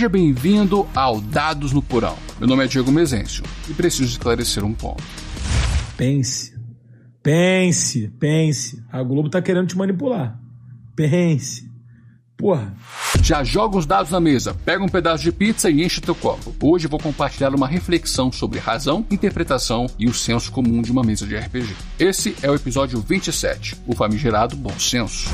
Seja bem-vindo ao Dados no Porão. Meu nome é Diego Mezencio e preciso esclarecer um ponto. Pense, pense, pense. A Globo tá querendo te manipular. Pense. Porra. Já joga os dados na mesa, pega um pedaço de pizza e enche teu copo. Hoje vou compartilhar uma reflexão sobre razão, interpretação e o senso comum de uma mesa de RPG. Esse é o episódio 27, o famigerado bom senso.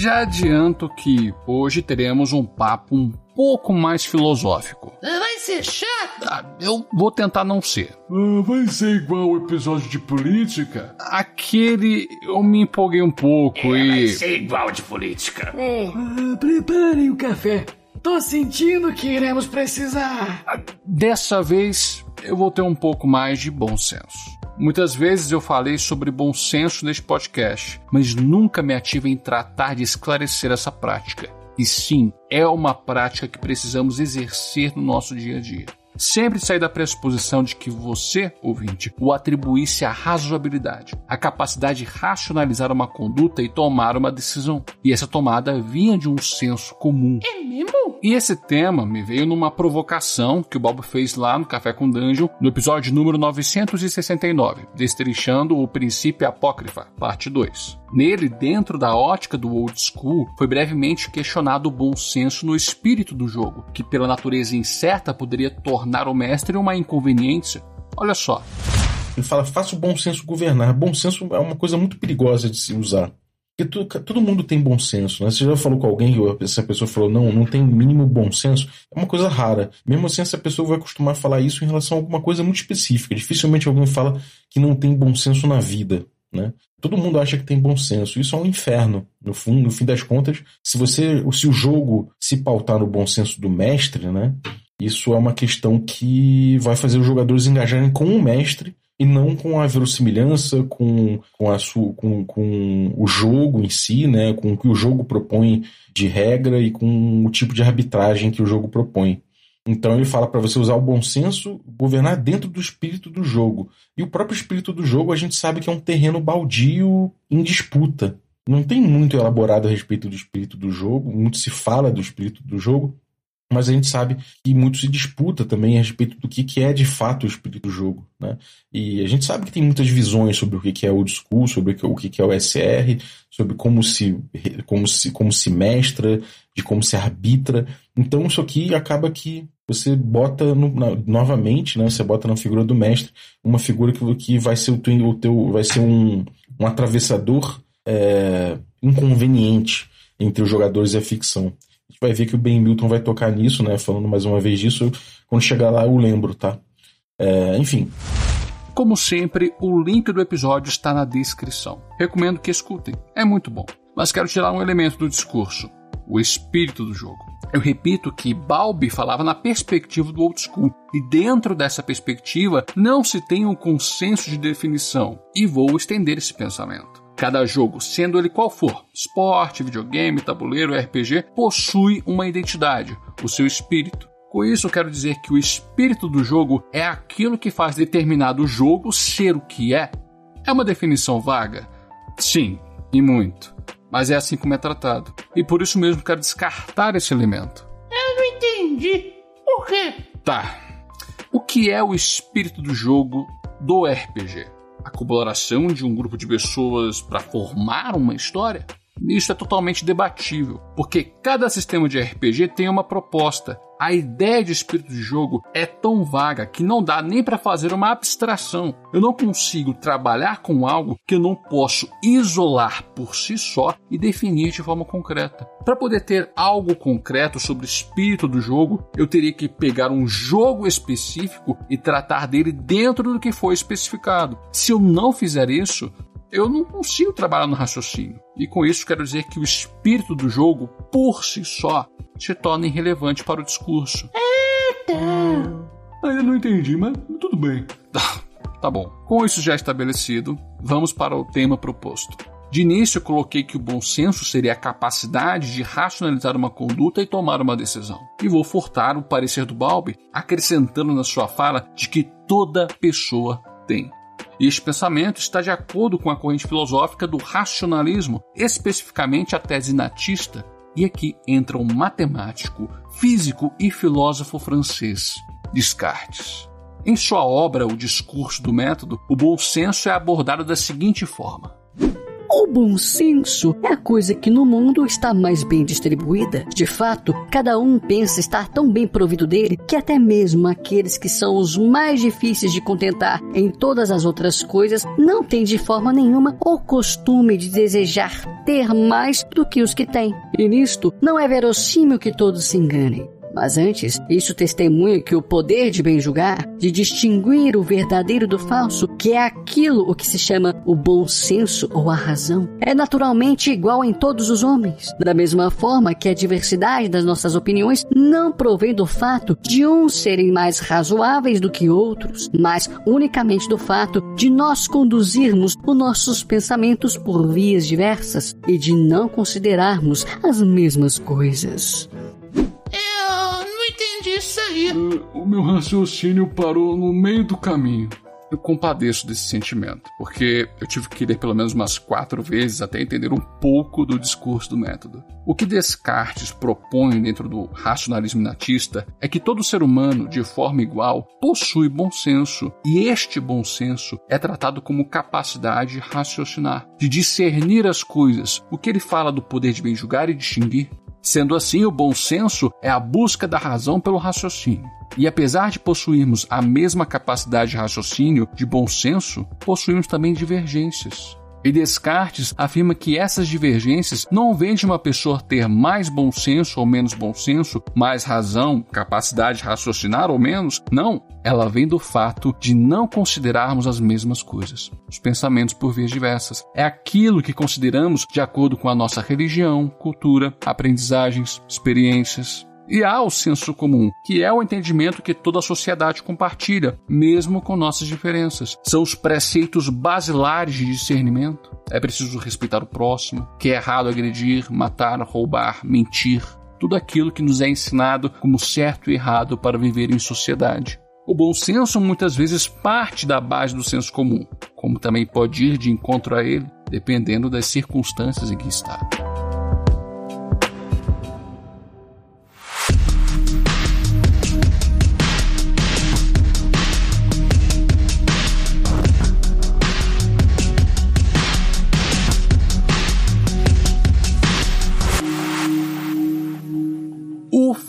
Já adianto que hoje teremos um papo um pouco mais filosófico. Vai ser chato. Ah, eu vou tentar não ser. Ah, vai ser igual o episódio de política? Aquele eu me empolguei um pouco É, e. vai ser igual de política. Ah, preparem o café. Tô sentindo que iremos precisar. Dessa vez eu vou ter um pouco mais de bom senso. Muitas vezes eu falei sobre bom senso neste podcast, mas nunca me ative em tratar de esclarecer essa prática. E sim, é uma prática que precisamos exercer no nosso dia a dia. Sempre sair da pressuposição de que você, ouvinte, o atribuísse a razoabilidade, a capacidade de racionalizar uma conduta e tomar uma decisão. E essa tomada vinha de um senso comum. É mesmo? E esse tema me veio numa provocação que o Bob fez lá no Café com Dungeon, no episódio número 969, destrinchando o princípio apócrifa, parte 2. Nele, dentro da ótica do old school, foi brevemente questionado o bom senso no espírito do jogo, que pela natureza incerta poderia tornar o mestre uma inconveniência. Olha só, Ele fala, faça o bom senso governar. Bom senso é uma coisa muito perigosa de se usar. Porque tu- todo mundo tem bom senso, né? Você já falou com alguém e essa pessoa falou, não, não tem mínimo bom senso. É uma coisa rara. Mesmo assim, essa pessoa vai acostumar a falar isso em relação a alguma coisa muito específica. Dificilmente alguém fala que não tem bom senso na vida, né? Todo mundo acha que tem bom senso. Isso é um inferno. No fim, no fim das contas, se você, se o jogo se pautar no bom senso do mestre, né? Isso é uma questão que vai fazer os jogadores engajarem com o mestre e não com a verossimilhança, com, com, a com, com o jogo em si, né? com o que o jogo propõe de regra e com o tipo de arbitragem que o jogo propõe. Então ele fala para você usar o bom senso, governar dentro do espírito do jogo. E o próprio espírito do jogo a gente sabe que é um terreno baldio em disputa. Não tem muito elaborado a respeito do espírito do jogo, muito se fala do espírito do jogo, mas a gente sabe que muito se disputa também a respeito do que, que é de fato o espírito do jogo. Né? E a gente sabe que tem muitas visões sobre o que, que é old school, sobre o que, que é o SR, sobre como se, como, se, como se mestra, de como se arbitra. Então isso aqui acaba que você bota no, na, novamente, né? Você bota na figura do mestre uma figura que, que vai ser o teu, o teu vai ser um, um atravessador é, inconveniente entre os jogadores e a ficção. Vai ver que o Ben Milton vai tocar nisso, né? Falando mais uma vez disso, quando chegar lá eu lembro, tá? É, enfim. Como sempre, o link do episódio está na descrição. Recomendo que escutem, é muito bom. Mas quero tirar um elemento do discurso: o espírito do jogo. Eu repito que Balbi falava na perspectiva do old school, e dentro dessa perspectiva não se tem um consenso de definição, e vou estender esse pensamento. Cada jogo, sendo ele qual for, esporte, videogame, tabuleiro, RPG, possui uma identidade, o seu espírito. Com isso, eu quero dizer que o espírito do jogo é aquilo que faz determinado jogo ser o que é. É uma definição vaga? Sim, e muito. Mas é assim como é tratado. E por isso mesmo quero descartar esse elemento. Eu não entendi. Por quê? Tá. O que é o espírito do jogo do RPG? A colaboração de um grupo de pessoas para formar uma história? Isso é totalmente debatível, porque cada sistema de RPG tem uma proposta. A ideia de espírito de jogo é tão vaga que não dá nem para fazer uma abstração. Eu não consigo trabalhar com algo que eu não posso isolar por si só e definir de forma concreta. Para poder ter algo concreto sobre o espírito do jogo, eu teria que pegar um jogo específico e tratar dele dentro do que foi especificado. Se eu não fizer isso, eu não consigo trabalhar no raciocínio. E com isso quero dizer que o espírito do jogo, por si só, se torna irrelevante para o discurso. Ainda não entendi, mas tudo bem. Tá bom. Com isso já estabelecido, vamos para o tema proposto. De início, eu coloquei que o bom senso seria a capacidade de racionalizar uma conduta e tomar uma decisão. E vou furtar o parecer do Balbi, acrescentando na sua fala de que toda pessoa tem. E este pensamento está de acordo com a corrente filosófica do racionalismo, especificamente a tese natista, e aqui entra um matemático, físico e filósofo francês, Descartes. Em sua obra O Discurso do Método, o bom senso é abordado da seguinte forma: o bom senso é a coisa que no mundo está mais bem distribuída. De fato, cada um pensa estar tão bem provido dele que até mesmo aqueles que são os mais difíceis de contentar em todas as outras coisas não têm de forma nenhuma o costume de desejar ter mais do que os que têm. E nisto não é verossímil que todos se enganem. Mas antes, isso testemunha que o poder de bem julgar, de distinguir o verdadeiro do falso, que é aquilo o que se chama o bom senso ou a razão, é naturalmente igual em todos os homens. Da mesma forma que a diversidade das nossas opiniões não provém do fato de uns serem mais razoáveis do que outros, mas unicamente do fato de nós conduzirmos os nossos pensamentos por vias diversas e de não considerarmos as mesmas coisas isso aí. Uh, o meu raciocínio parou no meio do caminho. Eu compadeço desse sentimento, porque eu tive que ler pelo menos umas quatro vezes até entender um pouco do discurso do método. O que Descartes propõe dentro do racionalismo natista é que todo ser humano, de forma igual, possui bom senso, e este bom senso é tratado como capacidade de raciocinar, de discernir as coisas. O que ele fala do poder de bem julgar e distinguir Sendo assim, o bom senso é a busca da razão pelo raciocínio. E apesar de possuirmos a mesma capacidade de raciocínio, de bom senso, possuímos também divergências. E Descartes afirma que essas divergências não vêm de uma pessoa ter mais bom senso ou menos bom senso, mais razão, capacidade de raciocinar ou menos. Não, ela vem do fato de não considerarmos as mesmas coisas. Os pensamentos por vias diversas. É aquilo que consideramos de acordo com a nossa religião, cultura, aprendizagens, experiências, e há o senso comum, que é o entendimento que toda a sociedade compartilha, mesmo com nossas diferenças. São os preceitos basilares de discernimento. É preciso respeitar o próximo, que é errado agredir, matar, roubar, mentir. Tudo aquilo que nos é ensinado como certo e errado para viver em sociedade. O bom senso muitas vezes parte da base do senso comum, como também pode ir de encontro a ele, dependendo das circunstâncias em que está.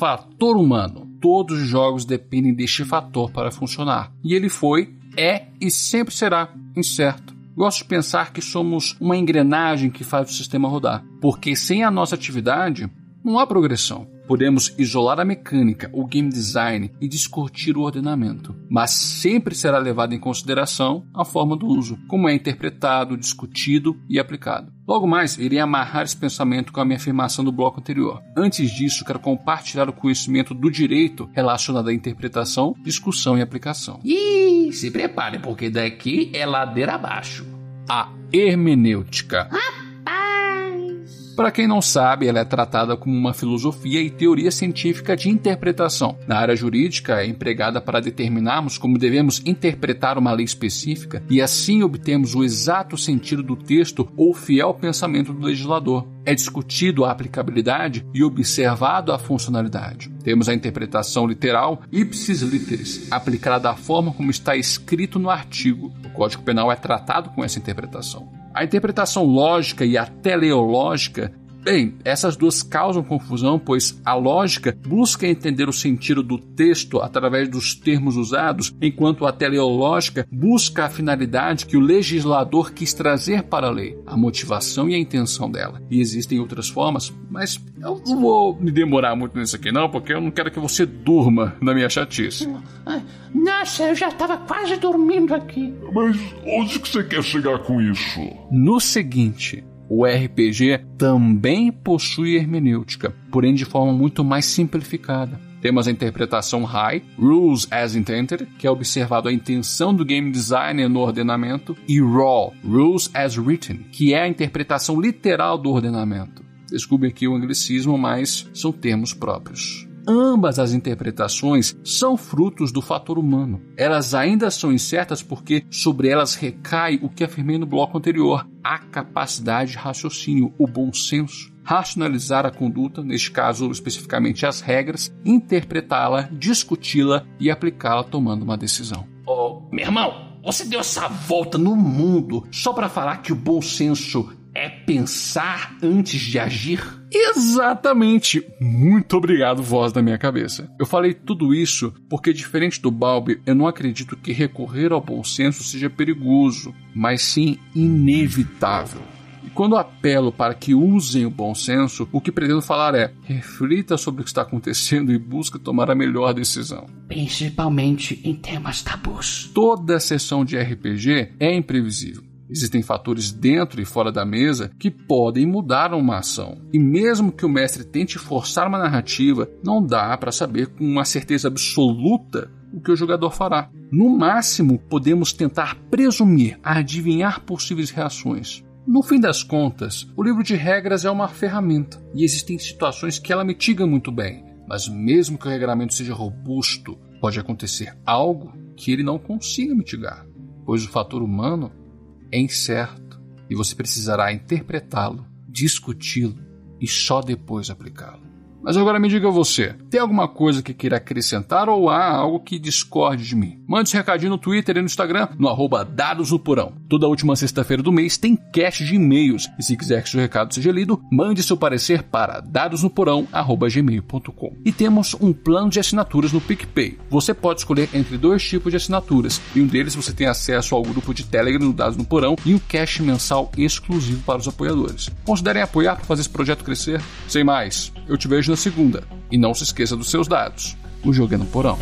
Fator humano. Todos os jogos dependem deste fator para funcionar. E ele foi, é e sempre será incerto. Gosto de pensar que somos uma engrenagem que faz o sistema rodar, porque sem a nossa atividade não há progressão. Podemos isolar a mecânica, o game design e discutir o ordenamento, mas sempre será levado em consideração a forma do uso, como é interpretado, discutido e aplicado. Logo mais, irei amarrar esse pensamento com a minha afirmação do bloco anterior. Antes disso, quero compartilhar o conhecimento do direito relacionado à interpretação, discussão e aplicação. E se prepare, porque daqui é ladeira abaixo. A hermenêutica. Ah para quem não sabe, ela é tratada como uma filosofia e teoria científica de interpretação. Na área jurídica, é empregada para determinarmos como devemos interpretar uma lei específica e assim obtemos o exato sentido do texto ou fiel pensamento do legislador. É discutido a aplicabilidade e observado a funcionalidade. Temos a interpretação literal ipsis literis, aplicada da forma como está escrito no artigo. O Código Penal é tratado com essa interpretação. A interpretação lógica e a teleológica Bem, essas duas causam confusão, pois a lógica busca entender o sentido do texto através dos termos usados, enquanto a teleológica busca a finalidade que o legislador quis trazer para a lei, a motivação e a intenção dela. E existem outras formas, mas eu não vou me demorar muito nisso aqui não, porque eu não quero que você durma na minha chatice. Nossa, eu já estava quase dormindo aqui. Mas onde que você quer chegar com isso? No seguinte, o RPG também possui hermenêutica, porém de forma muito mais simplificada. Temos a interpretação High, Rules as Intended, que é observado a intenção do game designer no ordenamento, e Raw, Rules as Written, que é a interpretação literal do ordenamento. Desculpe aqui o anglicismo, mas são termos próprios. Ambas as interpretações são frutos do fator humano. Elas ainda são incertas porque sobre elas recai o que afirmei no bloco anterior: a capacidade de raciocínio, o bom senso racionalizar a conduta, neste caso especificamente as regras, interpretá-la, discuti-la e aplicá-la tomando uma decisão. Ô, meu irmão, você deu essa volta no mundo só para falar que o bom senso é pensar antes de agir? Exatamente! Muito obrigado, voz da minha cabeça. Eu falei tudo isso porque, diferente do Balbi, eu não acredito que recorrer ao bom senso seja perigoso, mas sim inevitável. E quando apelo para que usem o bom senso, o que pretendo falar é: reflita sobre o que está acontecendo e busque tomar a melhor decisão. Principalmente em temas tabus. Toda sessão de RPG é imprevisível. Existem fatores dentro e fora da mesa que podem mudar uma ação. E mesmo que o mestre tente forçar uma narrativa, não dá para saber com uma certeza absoluta o que o jogador fará. No máximo, podemos tentar presumir, adivinhar possíveis reações. No fim das contas, o livro de regras é uma ferramenta e existem situações que ela mitiga muito bem, mas mesmo que o regramento seja robusto, pode acontecer algo que ele não consiga mitigar, pois o fator humano é incerto e você precisará interpretá-lo, discuti-lo e só depois aplicá-lo. Mas agora me diga você, tem alguma coisa que queira acrescentar ou há algo que discorde de mim? Mande esse recadinho no Twitter e no Instagram, no arroba Dados no Porão. Toda última sexta-feira do mês tem cache de e-mails, e se quiser que seu recado seja lido, mande seu parecer para dadosnoporão.gmail.com. E temos um plano de assinaturas no PicPay. Você pode escolher entre dois tipos de assinaturas, e um deles você tem acesso ao grupo de Telegram no Dados no Porão e um cache mensal exclusivo para os apoiadores. Considerem apoiar para fazer esse projeto crescer. Sem mais, eu te vejo na segunda. E não se esqueça dos seus dados. O jogo é no porão.